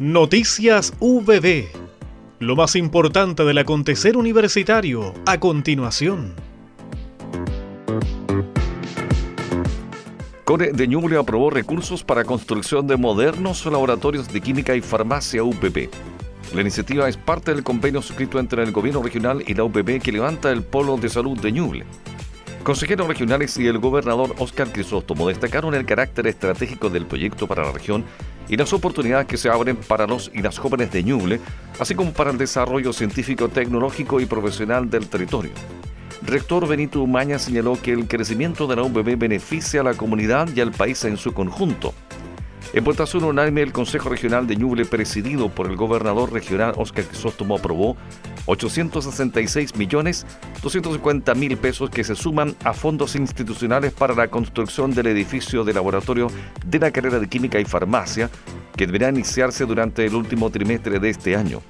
Noticias VB. Lo más importante del acontecer universitario a continuación. CORE de Ñuble aprobó recursos para construcción de modernos laboratorios de química y farmacia UPP. La iniciativa es parte del convenio suscrito entre el gobierno regional y la UPP que levanta el polo de salud de Ñuble. Consejeros regionales y el gobernador Oscar Crisóstomo destacaron el carácter estratégico del proyecto para la región y las oportunidades que se abren para los y las jóvenes de Ñuble, así como para el desarrollo científico, tecnológico y profesional del territorio. Rector Benito Umaña señaló que el crecimiento de la UBB beneficia a la comunidad y al país en su conjunto. En votación unánime, el Consejo Regional de Ñuble, presidido por el gobernador regional Oscar Crisóstomo, aprobó 866 millones 250 mil pesos que se suman a fondos institucionales para la construcción del edificio de laboratorio de la carrera de Química y Farmacia, que deberá iniciarse durante el último trimestre de este año.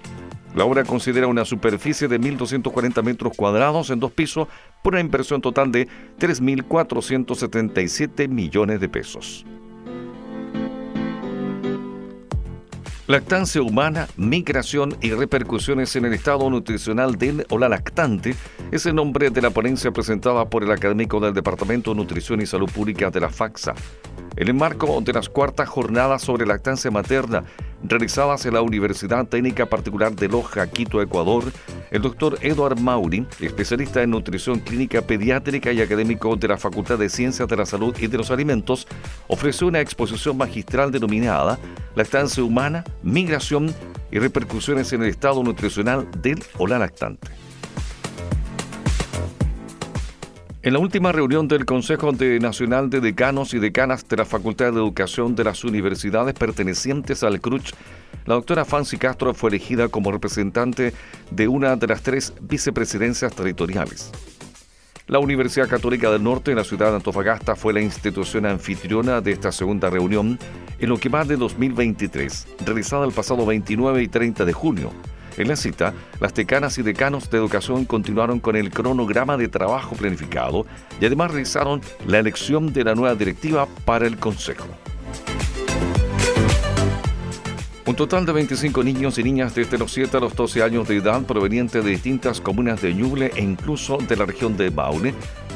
La obra considera una superficie de 1.240 metros cuadrados en dos pisos por una inversión total de 3.477 millones de pesos. Lactancia humana, migración y repercusiones en el estado nutricional del o la lactante es el nombre de la ponencia presentada por el académico del Departamento de Nutrición y Salud Pública de la FAXA. En el marco de las cuartas jornadas sobre lactancia materna realizadas en la Universidad Técnica Particular de Loja, Quito, Ecuador, el doctor Eduard Mauri, especialista en nutrición clínica pediátrica y académico de la Facultad de Ciencias de la Salud y de los Alimentos, ofreció una exposición magistral denominada Lactancia humana, migración y repercusiones en el estado nutricional del o la lactante. En la última reunión del Consejo Nacional de Decanos y Decanas de la Facultad de Educación de las universidades pertenecientes al CRUCH, la doctora Fancy Castro fue elegida como representante de una de las tres vicepresidencias territoriales. La Universidad Católica del Norte en la ciudad de Antofagasta fue la institución anfitriona de esta segunda reunión en lo que va de 2023, realizada el pasado 29 y 30 de junio en la cita, las decanas y decanos de educación continuaron con el cronograma de trabajo planificado y además realizaron la elección de la nueva directiva para el Consejo. Un total de 25 niños y niñas desde los 7 a los 12 años de edad provenientes de distintas comunas de Ñuble e incluso de la región de Maule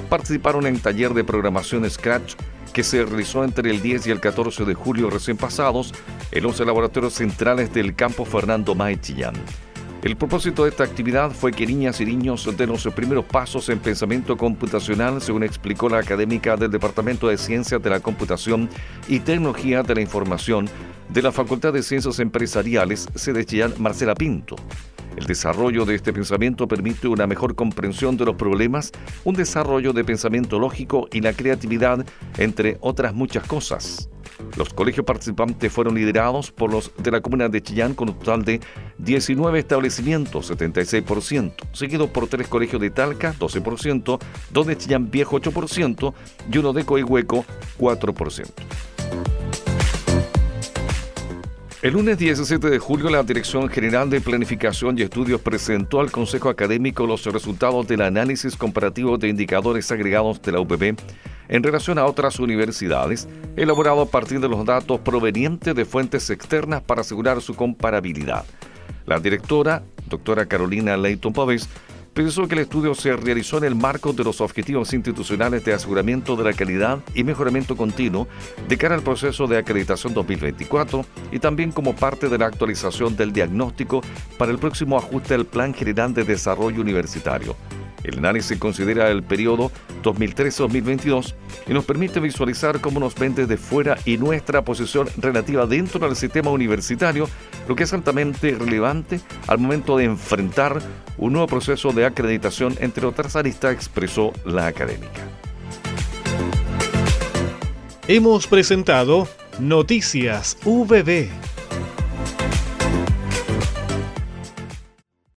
participaron en taller de programación Scratch que se realizó entre el 10 y el 14 de julio recién pasados en los laboratorios centrales del campo Fernando May Chillán. El propósito de esta actividad fue que niñas y niños den los primeros pasos en pensamiento computacional, según explicó la académica del Departamento de Ciencias de la Computación y Tecnología de la Información de la Facultad de Ciencias Empresariales, sede Marcela Pinto. El desarrollo de este pensamiento permite una mejor comprensión de los problemas, un desarrollo de pensamiento lógico y la creatividad, entre otras muchas cosas. Los colegios participantes fueron liderados por los de la comuna de Chillán con un total de 19 establecimientos, 76%, seguido por tres colegios de Talca, 12%, dos de Chillán Viejo, 8% y uno de Coihueco, 4%. El lunes 17 de julio, la Dirección General de Planificación y Estudios presentó al Consejo Académico los resultados del análisis comparativo de indicadores agregados de la UPB en relación a otras universidades, elaborado a partir de los datos provenientes de fuentes externas para asegurar su comparabilidad. La directora, doctora Carolina Leighton Pávez, precisó que el estudio se realizó en el marco de los objetivos institucionales de aseguramiento de la calidad y mejoramiento continuo de cara al proceso de acreditación 2024 y también como parte de la actualización del diagnóstico para el próximo ajuste al Plan General de Desarrollo Universitario el análisis considera el periodo 2013-2022 y nos permite visualizar cómo nos ven desde fuera y nuestra posición relativa dentro del sistema universitario, lo que es altamente relevante al momento de enfrentar un nuevo proceso de acreditación, entre otras aristas, expresó la académica. Hemos presentado Noticias VB